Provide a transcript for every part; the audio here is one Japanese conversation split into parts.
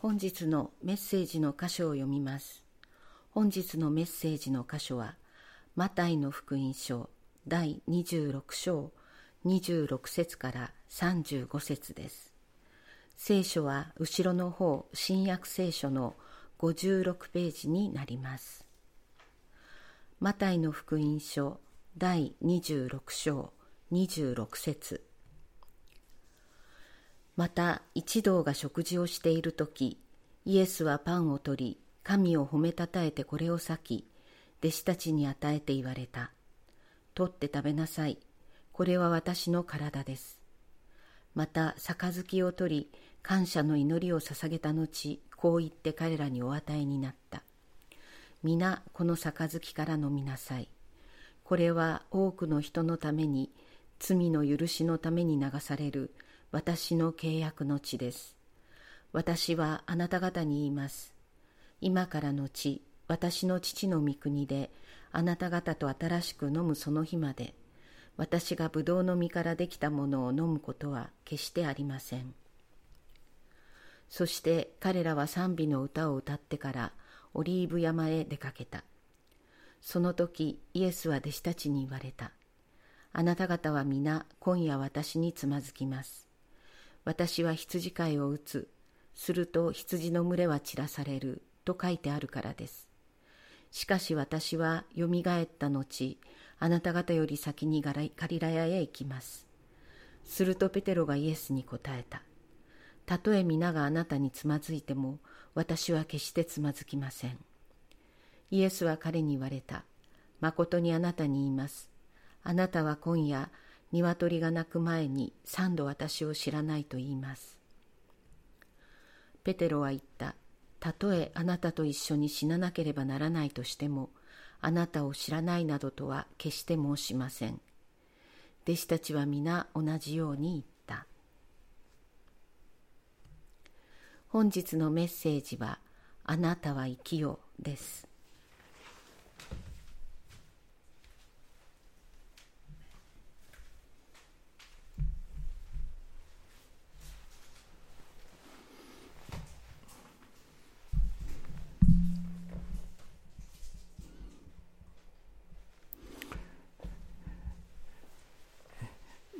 本日のメッセージの箇所を読みます。本日のメッセージの箇所はマタイの福音書第26章26節から35節です。聖書は後ろの方新約聖書の56ページになります。マタイの福音書第26章26節。また一同が食事をしている時イエスはパンを取り神を褒めたたえてこれを裂き弟子たちに与えて言われた。取って食べなさい。これは私の体です。また杯を取り感謝の祈りを捧げた後こう言って彼らにお与えになった。皆この杯から飲みなさい。これは多くの人のために罪の許しのために流される。私の契約の地です。私はあなた方に言います。今からの地、私の父の御国で、あなた方と新しく飲むその日まで、私がブドウの実からできたものを飲むことは決してありません。そして彼らは賛美の歌を歌ってからオリーブ山へ出かけた。その時イエスは弟子たちに言われた。あなた方は皆今夜私につまずきます。私は羊飼いを打つ。すると羊の群れは散らされる。と書いてあるからです。しかし私はよみがえった後、あなた方より先にガリラヤへ行きます。するとペテロがイエスに答えた。たとえ皆があなたにつまずいても、私は決してつまずきません。イエスは彼に言われた。誠にあなたに言います。あなたは今夜、鶏が鳴く前に三度私を知らないと言います。ペテロは言った。たとえあなたと一緒に死ななければならないとしても、あなたを知らないなどとは決して申しません。弟子たちは皆同じように言った。本日のメッセージは、あなたは生きよです。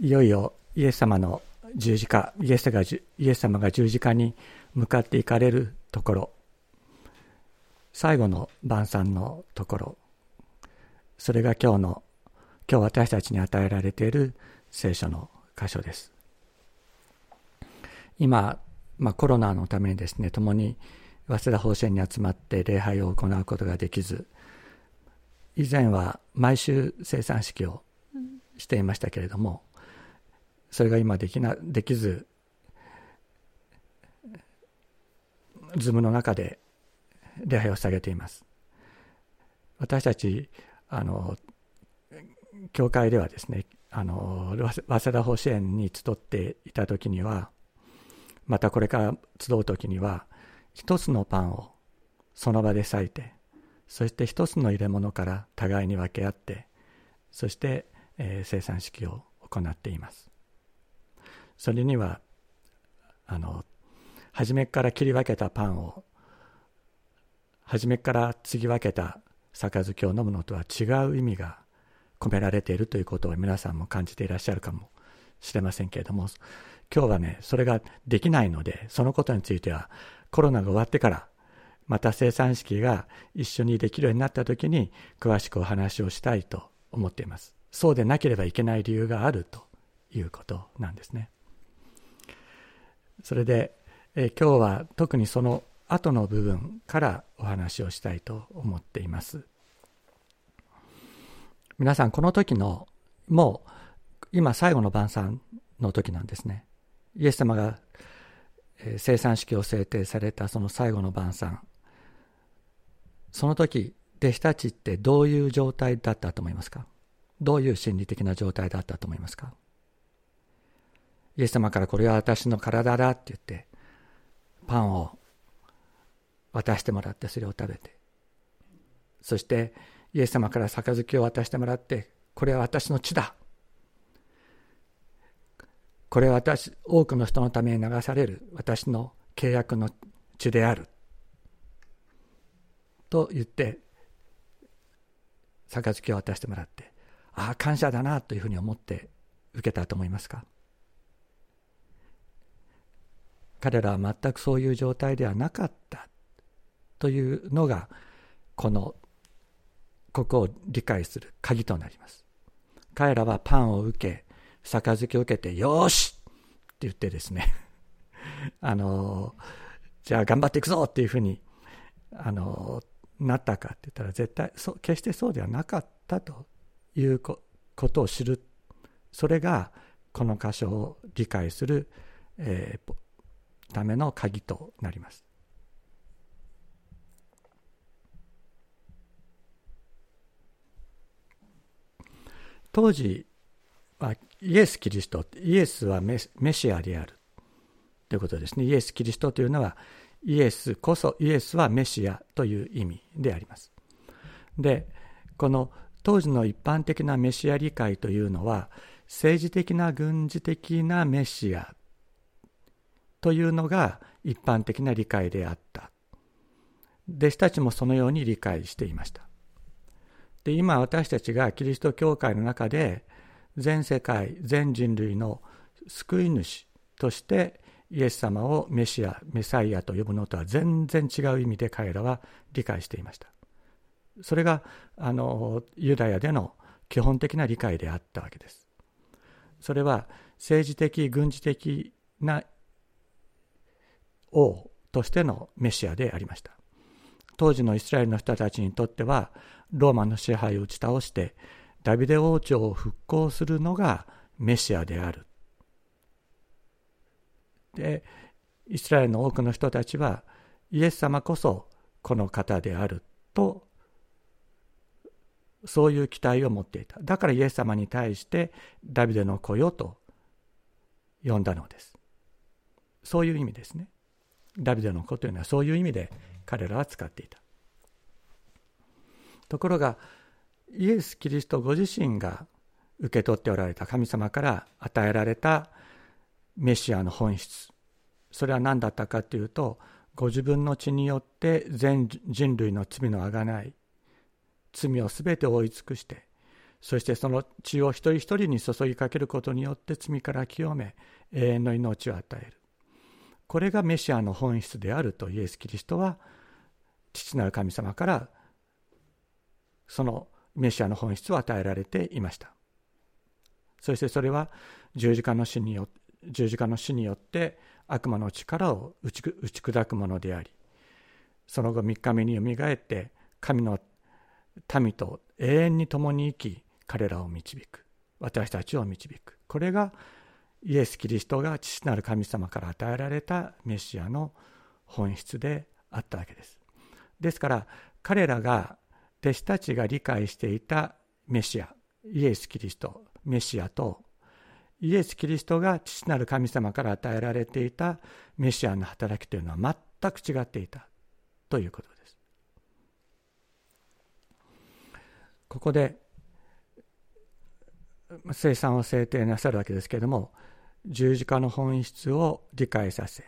いよいよイエス様の十字架イエスがイエス様が十字架に向かっていかれるところ。最後の晩餐のところ。それが今日の今日私たちに与えられている聖書の箇所です。今、まあ、コロナのためにですね共に早稲田法政に集まって礼拝を行うことができず以前は毎週生産式をしていましたけれどもそれが今できなできずズームの中で礼拝を下げています。私たちあの教会ではですねあの早稲田法支援に集っていた時にはまたこれから集う時には一つのパンをその場で裂いてそして一つの入れ物から互いに分け合ってそして、えー、生産式を行っています。それにはあの初めから切り分けたパンを初めから継ぎ分けた杯を飲むのとは違う意味が込められているということを皆さんも感じていらっしゃるかもしれませんけれども今日はねそれができないのでそのことについてはコロナが終わってからまた生産式が一緒にできるようになった時に詳しくお話をしたいと思っています。そうでなければいけない理由があるということなんですね。それで、え今日は特にその後の部分からお話をしたいと思っています。皆さんこの時のもう今最後の晩餐の時なんですね。イエス様が生産式を制定されたその最後の晩餐その時弟子たちってどういう状態だったと思いますか？どういう心理的な状態だったと思いますか？イエス様からこれは私の体だって言って、パンを渡してもらってそれを食べて、そしてイエス様から杯を渡してもらって、これは私の血だ。これは私、多くの人のために流される私の契約の血である。と言って杯を渡してもらってああ感謝だなというふうに思って受けたと思いますか？彼らは全くそういう状態ではなかったというのがこのここを理解する鍵となります。彼らはパンを受け杯を受けてよしって言ってですね。あのじゃあ頑張っていくぞっていうふうにあのなったかって言ったら絶対そ決してそうではなかったということを知る。それがこの箇所を理解する、えー、ための鍵となります。当時はイエス・キリストイエスはメシアであるということですねイエス・キリストというのはイエスこそイエスはメシアという意味でありますでこの当時の一般的なメシア理解というのは政治的な軍事的なメシアというのが一般的な理解であった。弟子たちもそのように理解していました。で今私たちがキリスト教会の中で全世界全人類の救い主としてイエス様をメシアメサイアと呼ぶのとは全然違う意味で彼らは理解していました。それがあのユダヤでの基本的な理解であったわけです。それは政治的軍事的な王としてのメシアでありました。当時のイスラエルの人たちにとってはローマの支配を打ち倒してダビデ王朝を復興するのがメシアである。でイスラエルの多くの人たちはイエス様こそこの方であるとそういう期待を持っていた。だからイエス様に対してダビデの子よと呼んだのです。そういう意味ですね。ダビデの子というのはそういう意味で彼らは使っていた。ところがイエス・キリストご自身が受け取っておられた神様から与えられたメシアの本質。それは何だったかというとご自分の血によって全人類の罪のあがない罪を全て覆い尽くしてそしてその血を一人一人に注ぎかけることによって罪から清め永遠の命を与える。これがメシアの本質であるとイエス・キリストは父なる神様からそのメシアの本質を与えられていました。そしてそれは十字架の死によ十字架の死によって悪魔の力を打ち砕くものでありその後3日目によみがえって神の民と永遠に共に生き彼らを導く。私たちを導く。これがイエス・キリストが父なる神様から与えられたメシアの本質であったわけですですから彼らが弟子たちが理解していたメシアイエス・キリストメシアとイエス・キリストが父なる神様から与えられていたメシアの働きというのは全く違っていたということです。ここで生産を制定なさるわけですけれども十字架の本質を理解させ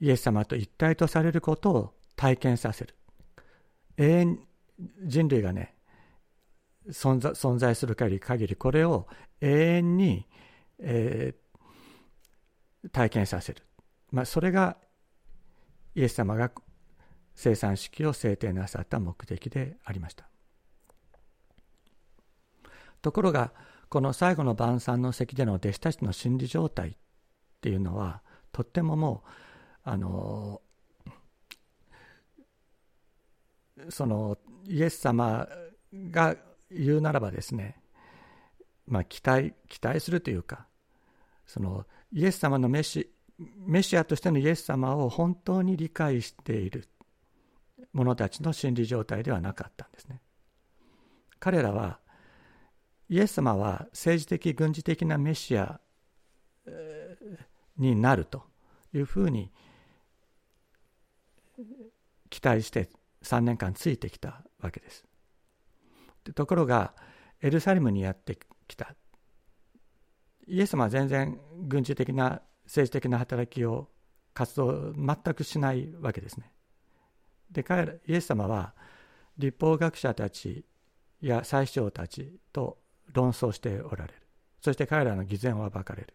イエス様と一体とされることを体験させる。永遠人類がね存在存在する限り限りこれを永遠にえー、体験させる、まあ、それがイエス様が生産式を制定なさった目的でありました。ところがこの最後の晩餐の席での弟子たちの心理状態っていうのはとってももうあのそのイエス様が言うならばですねまあ、期待期待するというかそのイエス様のメシメシアとしてのイエス様を本当に理解している者たちの心理状態ではなかったんですね。彼らはイエス様は政治的軍事的なメシアになるというふうに期待して3年間ついてきたわけです。ところがエルサレムにやってきたイエス様は全然軍事的な政治的な働きを活動全くしないわけですね。で彼イエス様は立法学者たちや宰相たちと論争しておられる。そして彼らの偽善は暴かれる。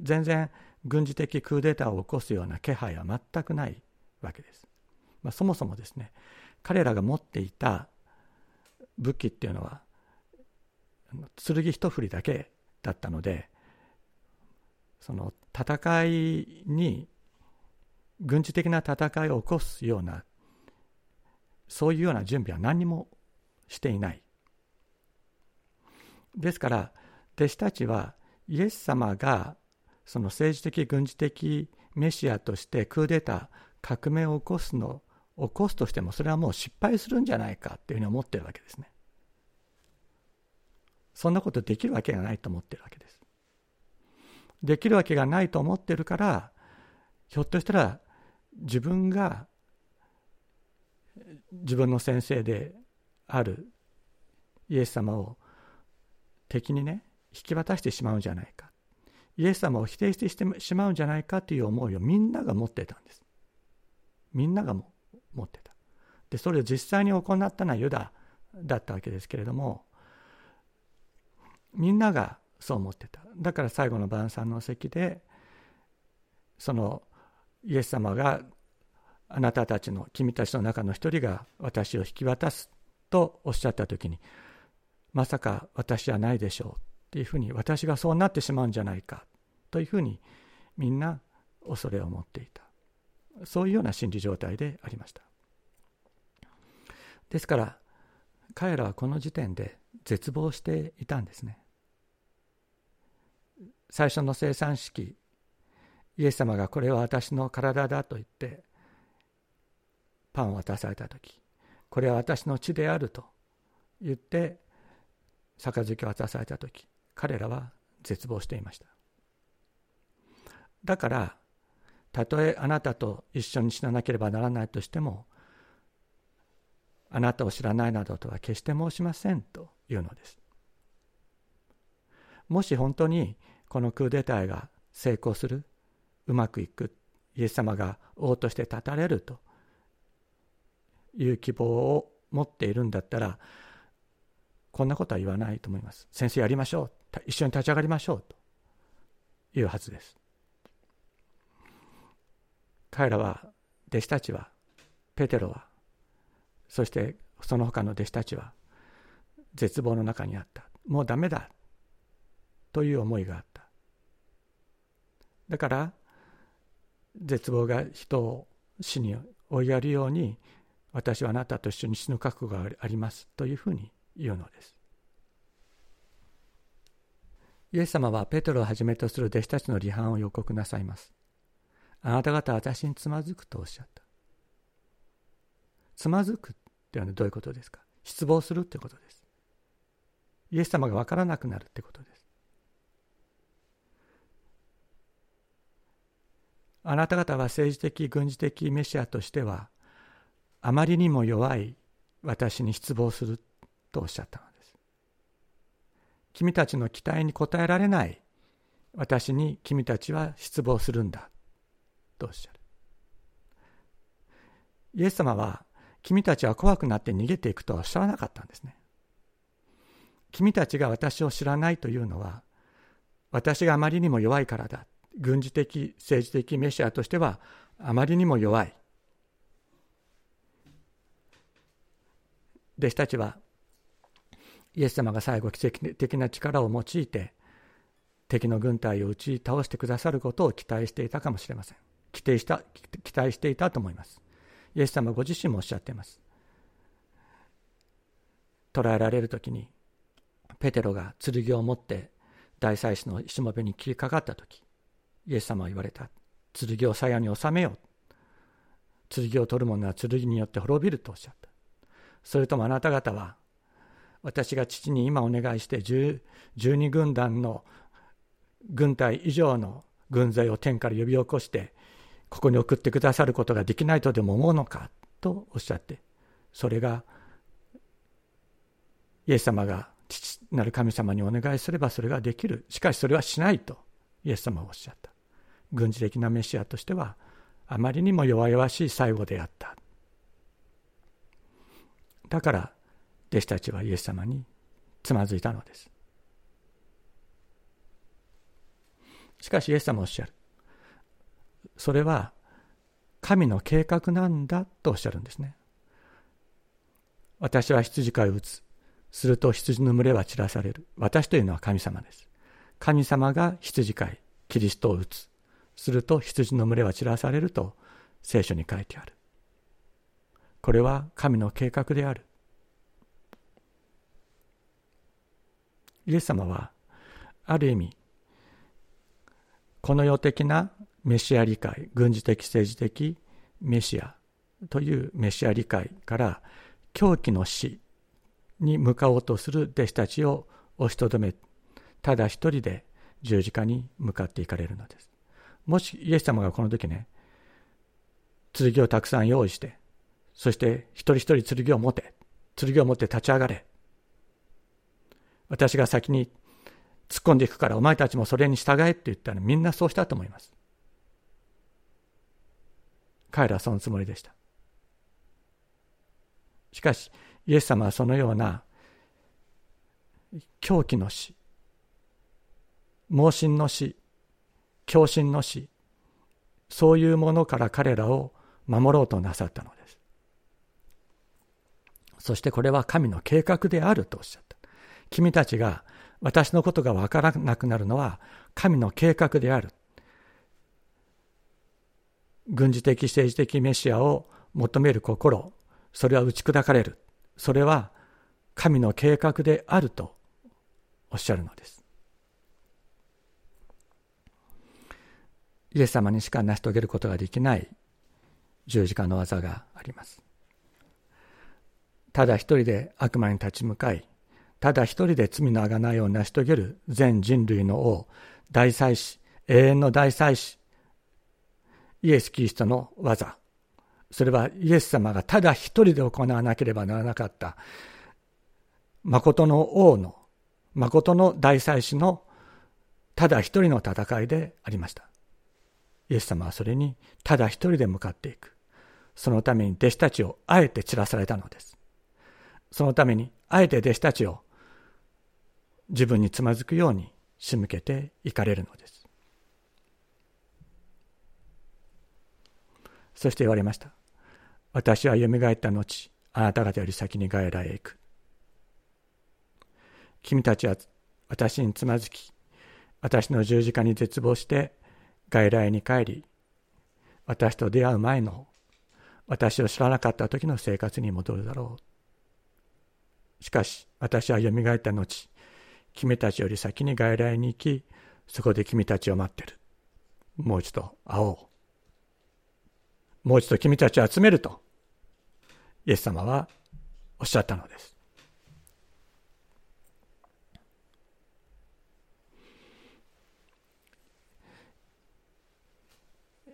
全然軍事的クーデターを起こすような気配は全くないわけです、まあ、そもそもですね彼らが持っていた武器っていうのは剣一振りだけだったのでその戦いに軍事的な戦いを起こすようなそういうような準備は何にもしていない。ですから弟子たちはイエス様がその政治的軍事的メシアとしてクーデター革命を起こすの起こすとしてもそれはもう失敗するんじゃないかっていうふうに思ってるわけですね。そんなことできるわけがないと思ってるわけです。できるわけがないと思ってるからひょっとしたら自分が自分の先生であるイエス様を敵にね引き渡してしまうんじゃないか。イエス様を否定してしまうんじゃないかという思いをみんなが持ってたんです。みんながも持ってた。でそれを実際に行ったのはユダだったわけですけれどもみんながそう思ってた。だから最後の晩餐の席でそのイエス様があなたたちの君たちの中の一人が私を引き渡すとおっしゃった時にまさか私じゃないでしょうっていうふうに私がそうなってしまうんじゃないかというふうにみんな恐れを持っていた。そういうような心理状態でありました。ですから彼らはこの時点で絶望していたんですね。最初の生産式イエス様がこれは私の体だと言ってパンを渡された時これは私の血であると言って杯を渡された時彼らは絶望していました。だからたとえあなたと一緒に死ななければならないとしてもあなたを知らないなどとは決して申しませんというのです。もし本当にこのクーデターが成功するうまくいくイエス様が王として立たれるという希望を持っているんだったらこんなことは言わないと思います。先生やりましょう。一緒に立ち上がりましょうと。いうはずです。彼らは弟子たちはペテロはそしてその他の弟子たちは絶望の中にあった。もうダメだ。という思いがあった。だから絶望が人を死に追いやるように私はあなたと一緒に死ぬ覚悟がありますというふうに言うのです。イエス様はペトロをはじめとする弟子たちの離反を予告なさいます。あなた方は私につまずくとおっしゃった。つまずくってのはどういうことですか？失望するってことです。イエス様が分からなくなるってことです。あなた方は政治的軍事的メシアとしてはあまりにも弱い私に失望するとおっしゃったのです。君たちの期待に応えられない私に君たちは失望するんだとおっしゃる。イエス様は君たちは怖くなって逃げていくとはおっしゃらなかったんですね。君たちが私を知らないというのは私があまりにも弱いからだ。軍事的、政治的メシアとしてはあまりにも弱い。弟子たちはイエス様が最後奇跡的な力を用いて敵の軍隊を打ち倒してくださることを期待していたかもしれません。期待した期待していたと思いますイエス様ご自身もおっしゃっています。捕らえられる時にペテロが剣を持って大祭司のしもべに切りかかった時イエス様は言われた。剣を鞘に収めよう。剣を取る者は剣によって滅びるとおっしゃった。それともあなた方は私が父に今お願いして12軍団の軍隊以上の軍勢を天から呼び起こしてここに送ってくださることができないとでも思うのかとおっしゃってそれがイエス様が父なる神様にお願いすればそれができる。しかしそれはしないとイエス様はおっしゃった。軍事的なメシアとしてはあまりにも弱々しい最後であった。だから弟子たちはイエス様につまずいたのです。しかしイエス様おっしゃる。それは神の計画なんだとおっしゃるんですね。私は羊飼いを打つ。すると羊の群れは散らされる。私というのは神様です。神様が羊飼いキリストを打つ。すると羊の群れは散らされると聖書に書いてある。これは神の計画である。イエス様はある意味この世的なメシア理解軍事的政治的メシアというメシア理解から狂気の死に向かおうとする弟子たちを押しとどめただ一人で十字架に向かっていかれるのです。もしイエス様がこの時ね剣をたくさん用意してそして一人一人剣を持て剣を持って立ち上がれ私が先に突っ込んでいくからお前たちもそれに従えって言ったらみんなそうしたと思います。彼らはそのつもりでした。しかし、イエス様はそのような狂気の死、盲信の死、狂信の死、そういうものから彼らを守ろうとなさったのです。そしてこれは神の計画であるとおっしゃった。君たちが私のことがわからなくなるのは神の計画である。軍事的政治的メシアを求める心、それは打ち砕かれる。それは神の計画であるとおっしゃるのです。イエス様にしか成し遂げることができない十字架の技があります。ただ一人で悪魔に立ち向かい、ただ一人で罪の贖いを成し遂げる全人類の王、大祭司、永遠の大祭司、イエス・キリストの技。それはイエス様がただ一人で行わなければならなかった、誠の王の、誠の大祭司のただ一人の戦いでありました。イエス様はそれにただ一人で向かっていく。そのために弟子たちをあえて散らされたのです。そのためにあえて弟子たちを自分につまずくように仕向けていかれるのです。そして言われました。私は蘇った後、あなた方より先に外来へ行く。君たちは私につまずき、私の十字架に絶望して外来に帰り、私と出会う前の私を知らなかった時の生活に戻るだろう。しかし、私は蘇った後、君たちより先に外来に行き、そこで君たちを待ってる。もう一度会おう。もう一度君たちを集めると、イエス様はおっしゃったのです。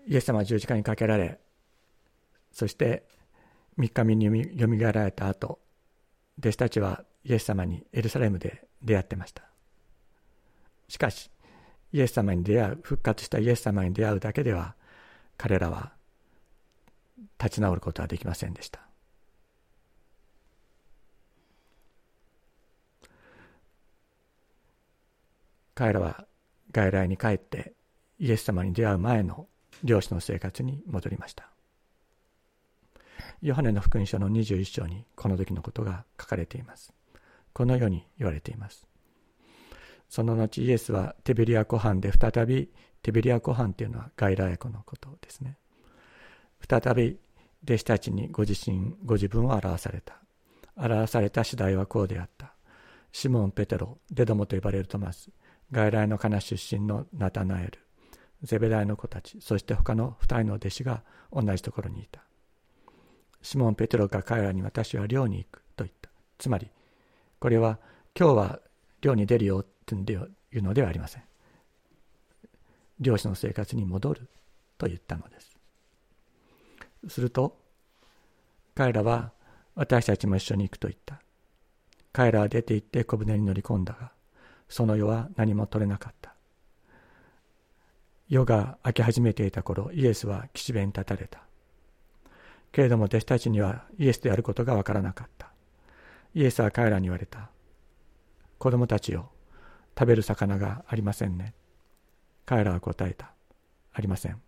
イエス様は十字架にかけられ、そして三日目によみがえられた後、弟子たちはイエス様にエルサレムで出会ってました。しかしイエス様に出会う復活したイエス様に出会うだけでは彼らは立ち直ることはできませんでした。彼らは外来に帰ってイエス様に出会う前の漁師の生活に戻りました。ヨハネの福音書の21章にこの時のことが書かれていますこのように言われています。その後イエスはテベリア湖畔で再びテベリア湖畔というのは外来湖のことですね。再び弟子たちにご自身ご自分を表された。表された次第はこうであった。シモン・ペテロ、デドモと呼ばれるトマス、外来のカナ出身のナタナエル、ゼベダイの子たち、そして他の二人の弟子が同じところにいた。シモン・ペテロが彼らに私は寮に行くと言った。つまり、これは今日は漁に出るよっていうのではありません。漁師の生活に戻ると言ったのです。すると彼らは私たちも一緒に行くと言った。彼らは出て行って小舟に乗り込んだが、その世は何も取れなかった。夜が明け始めていた頃イエスは岸辺に立たれたけれども弟子たちにはイエスであることがわからなかった。イエスは彼らに言われた。子供たちよ食べる魚がありませんね。彼らは答えた。ありません。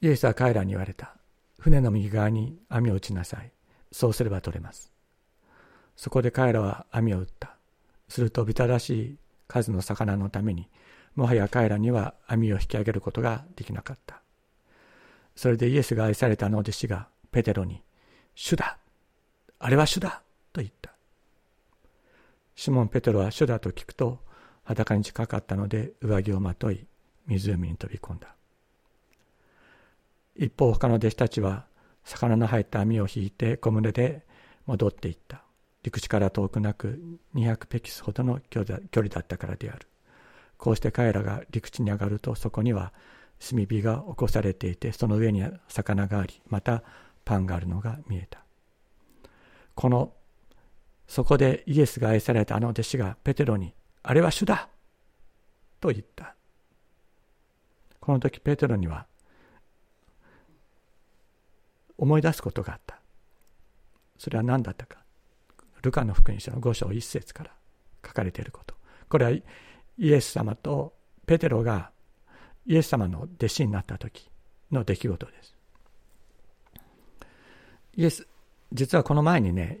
イエスは彼らに言われた。船の右側に網を打ちなさい。そうすれば取れます。そこで彼らは網を打った。するとビタらしい数の魚のためにもはや彼らには網を引き上げることができなかった。それでイエスが愛されたあの弟子がペテロに「主だ。あれは主だ!」と言った。シモン・ペテロは主だと聞くと裸に近かったので上着をまとい湖に飛び込んだ。一方他の弟子たちは魚の入った網を引いて小舟で戻っていった。陸地から遠くなく200ペキスほどの距離だったからである。こうして彼らが陸地に上がるとそこには炭火が起こされていてその上に魚がありまたパンがあるのが見えた。このそこでイエスが愛されたあの弟子がペテロに「あれは主だ!」と言った。この時ペテロには思い出すことがあった。それは何だったか。ルカの福音書の5章1節から書かれていること。これはイエス様とペテロがイエス様の弟子になった時の出来事です。イエス、実はこの前にね、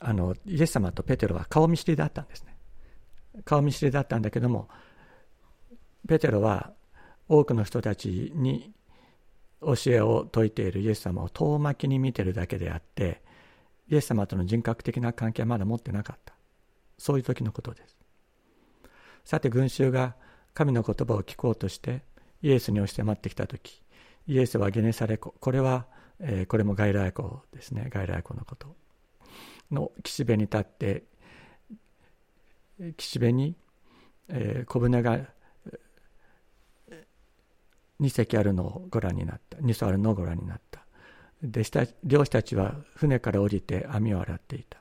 あのイエス様とペテロは顔見知りだったんですね。顔見知りだったんだけども、ペテロは多くの人たちに教えを説いているイエス様を遠巻きに見てるだけであって、イエス様との人格的な関係はまだ持ってなかった。そういう時のことです。さて、群衆が神の言葉を聞こうとしてイエスに押し迫ってきた時イエスはゲネサレ湖これは、えー、これも外来湖ですね。外来湖のこと。の岸辺に立って岸辺に、えー、小舟が2隻あるのをご覧になった。2艘あるのをご覧になった。で漁師たちは船から降りて網を洗っていた。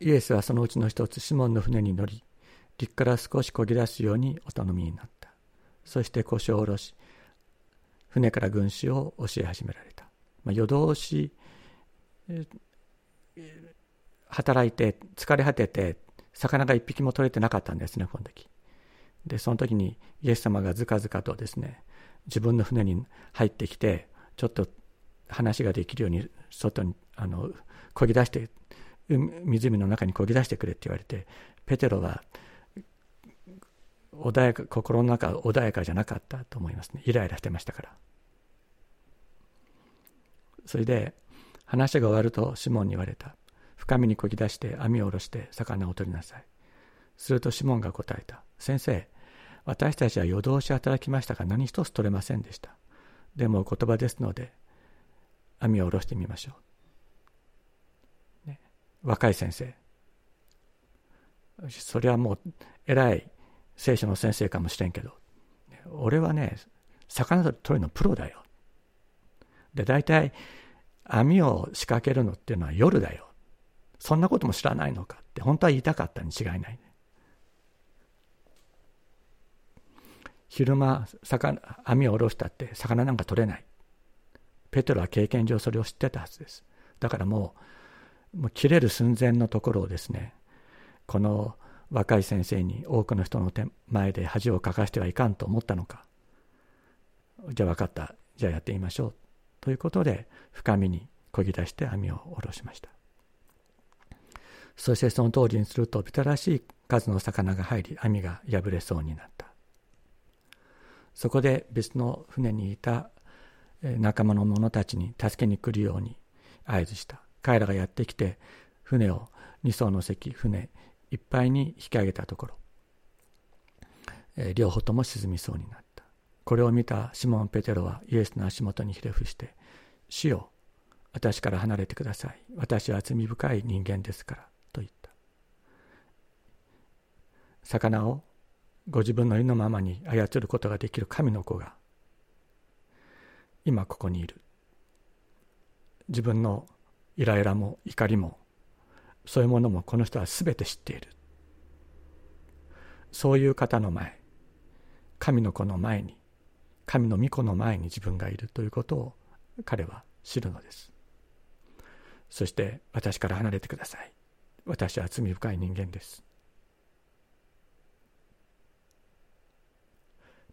イエスはそのうちの一つシモンの船に乗り陸から少しこぎ出すようにお頼みになった。そして腰を下ろし、船から軍師を教え始められた。まあ、夜通し、働いて疲れ果てて魚が一匹も取れてなかったんですねこの時でその時にイエス様がずかずかとですね自分の船に入ってきてちょっと話ができるように外にあの漕ぎ出して湖の中に漕ぎ出してくれって言われてペテロは穏やか心の中穏やかじゃなかったと思いますね。イライラしてましたから。それで話が終わるとシモンに言われた。深みにこぎ出して網を下ろして魚を取りなさい。するとシモンが答えた。先生私たちは夜通し働きましたが何一つ取れませんでした。でも言葉ですので網を下ろしてみましょう、ね、若い先生。それはもう偉い聖書の先生かもしれんけど、俺はね、魚取るのプロだよ。で、大体、網を仕掛けるのっていうのは夜だよ。そんなことも知らないのかって、本当は言いたかったに違いない、ね。昼間魚、網を下ろしたって魚なんか取れない。ペトロは経験上それを知ってたはずです。だからもう、もう切れる寸前のところをですね、この若い先生に多くの人の手前で恥をかかしてはいかんと思ったのか。じゃあ分かった。じゃあやってみましょう。ということで深みにこぎ出して網を下ろしました。そしてその通りにするとビタらしい数の魚が入り網が破れそうになった。そこで別の船にいた仲間の者たちに助けに来るように合図した。彼らがやってきて船を2艘の席船いっぱいに引き上げたところ、えー、両方とも沈みそうになった。これを見たシモン・ペテロはイエスの足元にひれ伏して「死よ私から離れてください。私は罪深い人間ですから」と言った。魚をご自分の意のままに操ることができる神の子が今ここにいる。自分のイライラも怒りもそういうものもこの人は全て知っている。そういう方の前神の子の前に神の御子の前に自分がいるということを彼は知るのです。そして私から離れてください。私は罪深い人間です。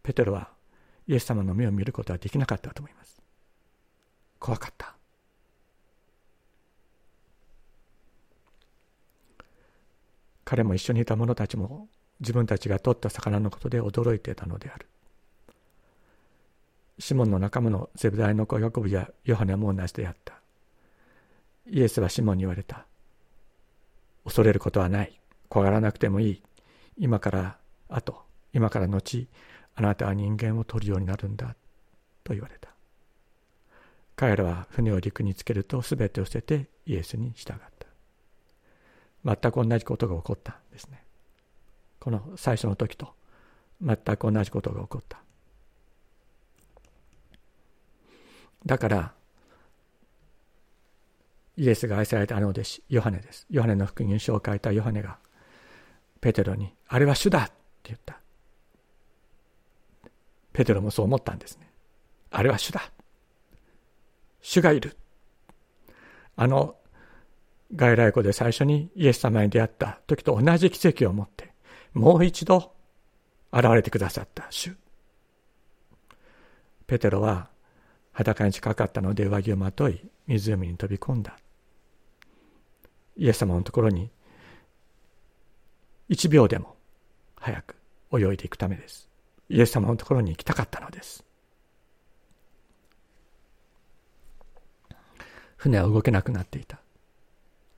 ペテロはイエス様の目を見ることはできなかったと思います。怖かった。彼も一緒にいた者たちも自分たちが取った魚のことで驚いていたのであるシモンの仲間のゼブダイの子ヤコブやヨハネも同じであった。イエスはシモンに言われた。恐れることはない。怖がらなくてもいい。今から後、今から後、あなたは人間を取るようになるんだ。と言われた。彼らは船を陸につけると全てを捨ててイエスに従った。全く同じことが起こったんですね。この最初の時と全く同じことが起こった。だから、イエスが愛されたあの弟子、ヨハネです。ヨハネの福音書を書いたヨハネが、ペテロに、あれは主だって言った。ペテロもそう思ったんですね。あれは主だ。主がいる。あの外来語で最初にイエス様に出会った時と同じ奇跡を持って、もう一度現れてくださった主。ペテロは裸に近かったので上着をまとい湖に飛び込んだ。イエス様のところに1秒でも早く泳いでいくためです。イエス様のところに行きたかったのです。船は動けなくなっていた。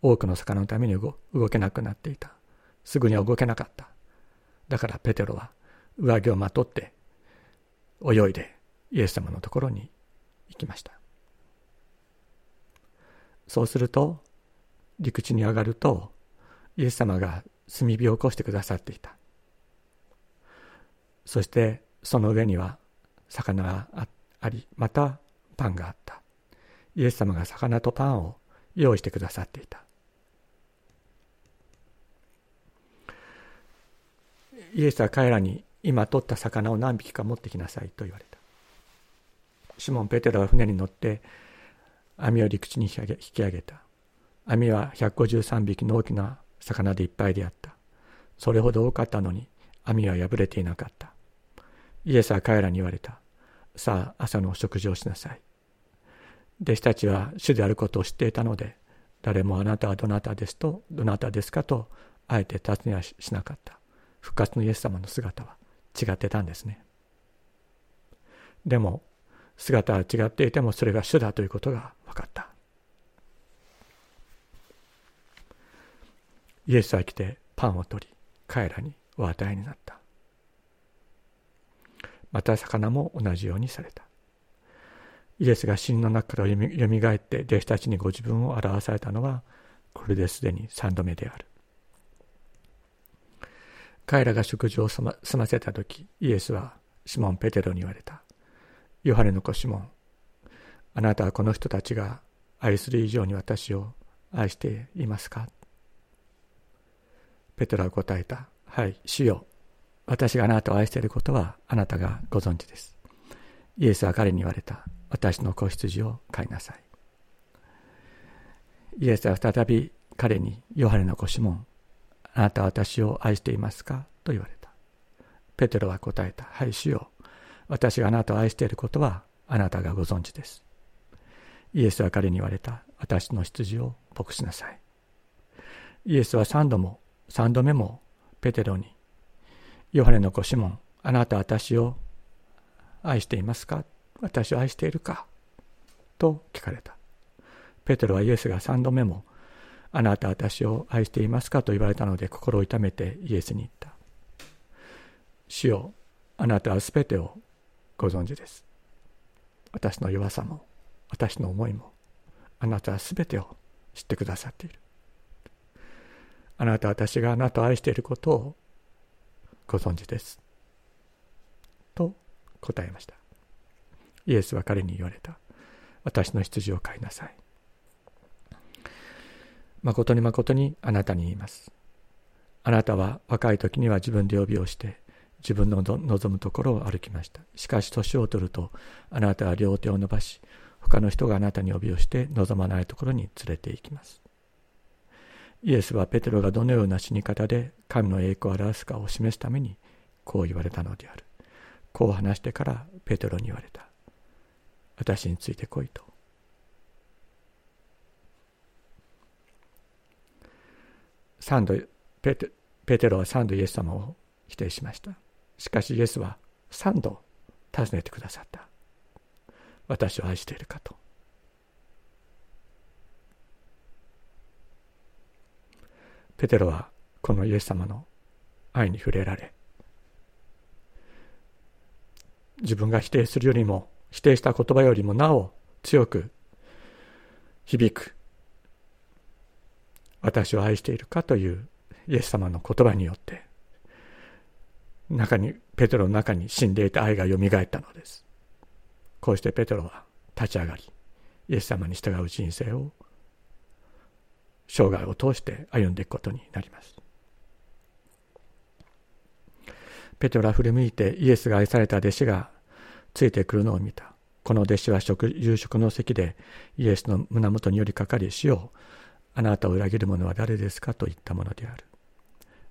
多くの魚のために動けなくなっていた。すぐには動けなかった。だからペテロは上着をまとって泳いでイエス様のところに行きました。そうすると陸地に上がるとイエス様が炭火を起こしてくださっていた。そしてその上には魚がありまたパンがあった。イエス様が魚とパンを用意してくださっていた。イエスは彼らに今取った魚を何匹か持ってきなさいと言われたシモン・ペテロは船に乗って網を陸地に引き上げた。網は153匹の大きな魚でいっぱいであった。それほど多かったのに網は破れていなかった。イエスは彼らに言われた。さあ、朝のお食事をしなさい。弟子たちは主であることを知っていたので、誰もあなたはどなたですと、どなたですかと、あえて尋ねはしなかった。復活のイエス様の姿は違ってたんですね。でも、姿は違っていてもそれが主だということが分かった。イエスは来てパンを取り彼らにお与えになった。また魚も同じようにされた。イエスが死の中からよみがえって弟子たちにご自分を表されたのはこれですでに三度目である。彼らが食事を済ませた時イエスはシモン・ペテロに言われたヨハネの子シモン、あなたはこの人たちが愛する以上に私を愛していますか？ペトラは答えた。はい、主よ。私があなたを愛していることはあなたがご存知です。イエスは彼に言われた。私の子羊を飼いなさい。イエスは再び彼にヨハネの子シモン、あなたは私を愛していますか？と言われた。ペテロは答えた。はい、主よ。私があなたを愛していることはあなたがご存知です。イエスは彼に言われた。私の羊を牧しなさい。イエスは三度も、三度目もペテロに、ヨハネの子シモン、あなたは私を愛していますか？私を愛しているか？と聞かれた。ペテロはイエスが三度目も、あなた私を愛していますかと言われたので心を痛めてイエスに言った。主よあなたはすべてをご存知です。私の弱さも、私の思いも、あなたはすべてを知ってくださっている。あなた私があなたを愛していることをご存知です。と答えました。イエスは彼に言われた。私の羊を飼いなさい。誠に誠にあなたに言います。あなたは若い時には自分で帯をして自分の望むところを歩きました。しかし年を取るとあなたは両手を伸ばし他の人があなたに帯をして望まないところに連れて行きます。イエスはペテロがどのような死に方で神の栄光を表すかを示すためにこう言われたのである。こう話してからペテロに言われた。私についてこいと。三度ペテペテロは三度イエス様を否定しました。しかしイエスは三度尋ねてくださった。私を愛しているかと。ペテロはこのイエス様の愛に触れられ自分が否定するよりも否定した言葉よりもなお強く響く私を愛しているかというイエス様の言葉によって中にペテロの中に死んでいた愛がよみがえったのです。こうしてペテロは立ち上がりイエス様に従う人生を生涯を通して歩んでいくことになります。ペテロは振り向いてイエスが愛された弟子がついてくるのを見た。この弟子は食夕食の席でイエスの胸元に寄りかかり死をあなたを裏切る者は誰ですかと言ったものである。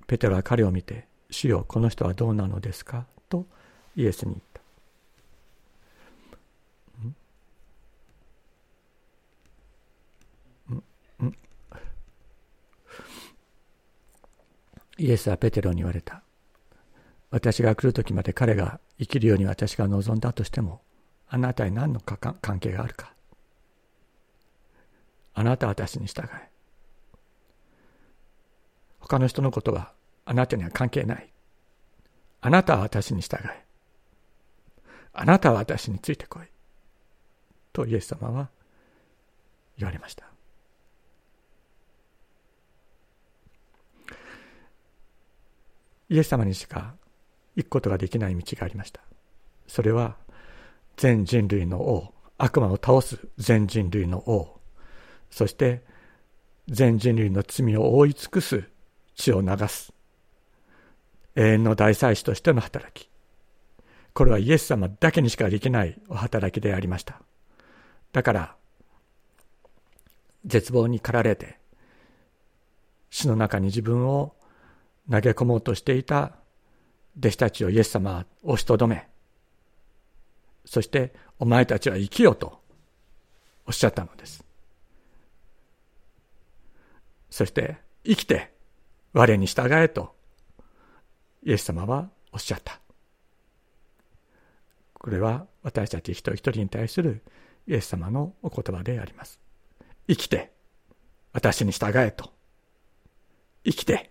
ペテロは彼を見て、主よ、この人はどうなのですかとイエスに言った。イエスはペテロに言われた。私が来る時まで彼が生きるように私が望んだとしても、あなたに何の関係があるか。あなたは私に従え。他の人のことはあなたには関係ない。あなたは私に従え。あなたは私についてこい。とイエス様は言われました。イエス様にしか行くことができない道がありました。それは全人類の王、悪魔を倒す全人類の王、そして全人類の罪を覆い尽くす血を流す。永遠の大祭司としての働き。これはイエス様だけにしかできないお働きでありました。だから、絶望に駆られて、死の中に自分を投げ込もうとしていた弟子たちをイエス様は押しとどめ、そしてお前たちは生きよとおっしゃったのです。そして生きて我に従えと、イエス様はおっしゃった。これは私たち一人一人に対するイエス様のお言葉であります。生きて、私に従えと。生きて、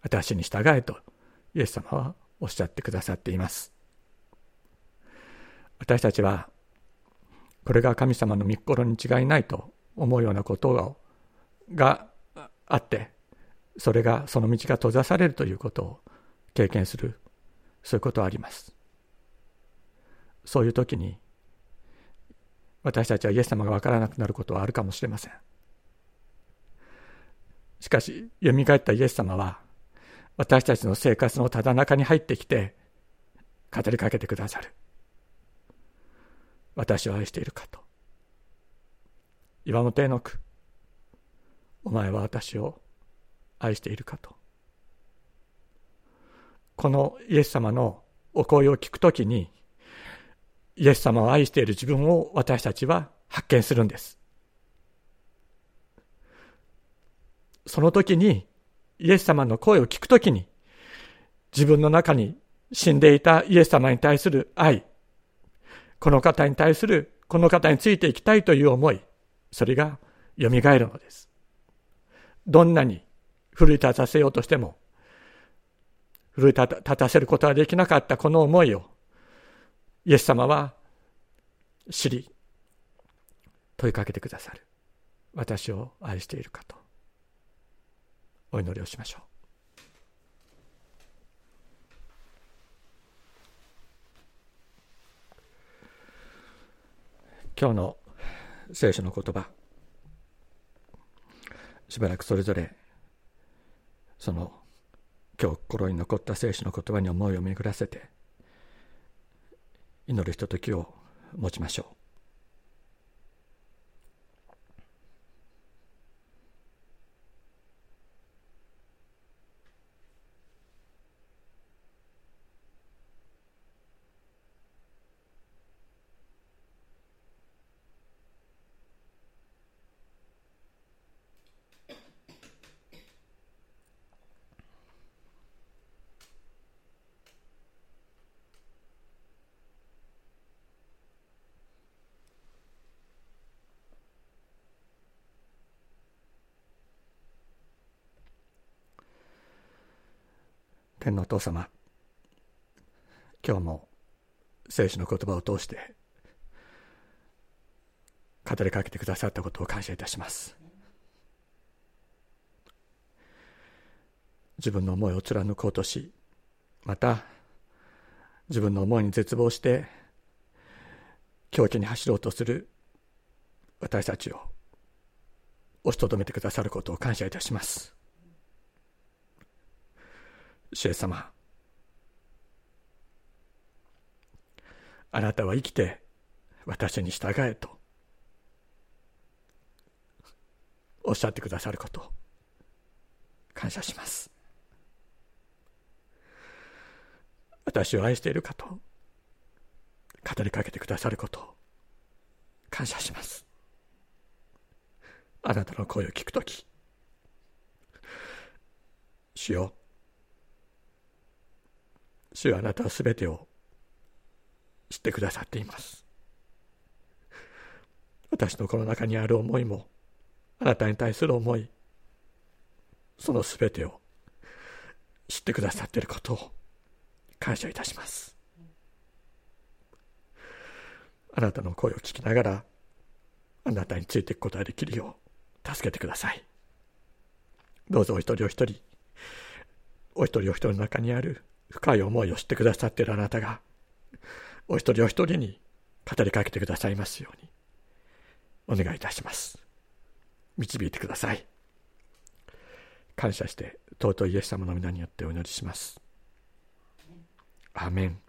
私に従えと、イエス様はおっしゃってくださっています。私たちは、これが神様の御心に違いないと思うようなことがあって、それがその道が閉ざされるということを経験するそういうことはあります。そういう時に私たちはイエス様が分からなくなることはあるかもしれません。しかし蘇ったイエス様は私たちの生活のただ中に入ってきて語りかけてくださる。私を愛しているかと。岩本絵の句お前は私を愛しているかと。このイエス様のお声を聞くときに、イエス様を愛している自分を私たちは発見するんです。その時に、イエス様の声を聞くときに、自分の中に死んでいたイエス様に対する愛、この方に対する、この方についていきたいという思い、それが蘇るのです。どんなに奮い立たせようとしても、奮い立たせることができなかったこの思いを、イエス様は知り、問いかけてくださる。私を愛しているかと。お祈りをしましょう。今日の聖書の言葉しばらくそれぞれその今日心に残った聖書の言葉に思いを巡らせて祈るひとときを持ちましょう。天皇お父様今日も聖書の言葉を通して語りかけてくださったことを感謝いたします。自分の思いを貫こうとしまた自分の思いに絶望して狂気に走ろうとする私たちを押しとどめてくださることを感謝いたします。主様。あなたは生きて私に従えと。おっしゃってくださること。感謝します。私を愛しているかと語りかけてくださること。感謝します。あなたの声を聞くとき主よ主はあなたはすべてを知ってくださっています。私のこの中にある思いも、あなたに対する思い、そのすべてを知ってくださっていることを感謝いたします。あなたの声を聞きながら、あなたについていくことができるよう助けてください。どうぞお一人お一人、お一人お一人の中にある深い思いをしてくださっているあなたが、お一人お一人に語りかけてくださいますように、お願いいたします。導いてください。感謝して、尊いイエス様の皆によってお祈りします。アメン。